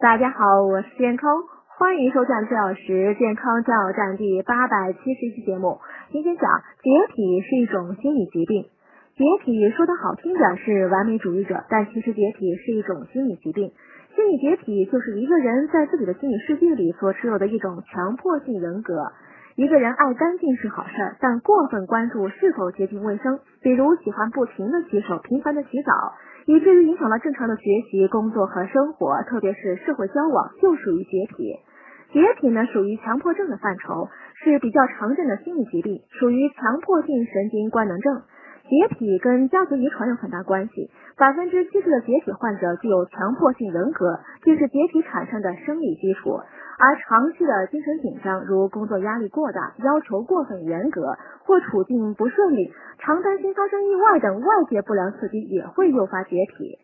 大家好，我是健康，欢迎收看四小时健康加油站第八百七十期节目。今天讲解体是一种心理疾病。解体说的好听点是完美主义者，但其实解体是一种心理疾病。心理解体就是一个人在自己的心理世界里所持有的一种强迫性人格。一个人爱干净是好事儿，但过分关注是否洁净卫生，比如喜欢不停的洗手、频繁的洗澡，以至于影响了正常的学习、工作和生活，特别是社会交往，就属于洁癖。洁癖呢，属于强迫症的范畴，是比较常见的心理疾病，属于强迫性神经官能症。解体跟家族遗传有很大关系，百分之七十的解体患者具有强迫性人格，这是解体产生的生理基础。而长期的精神紧张，如工作压力过大、要求过分严格或处境不顺利、常担心发生意外等外界不良刺激，也会诱发解体。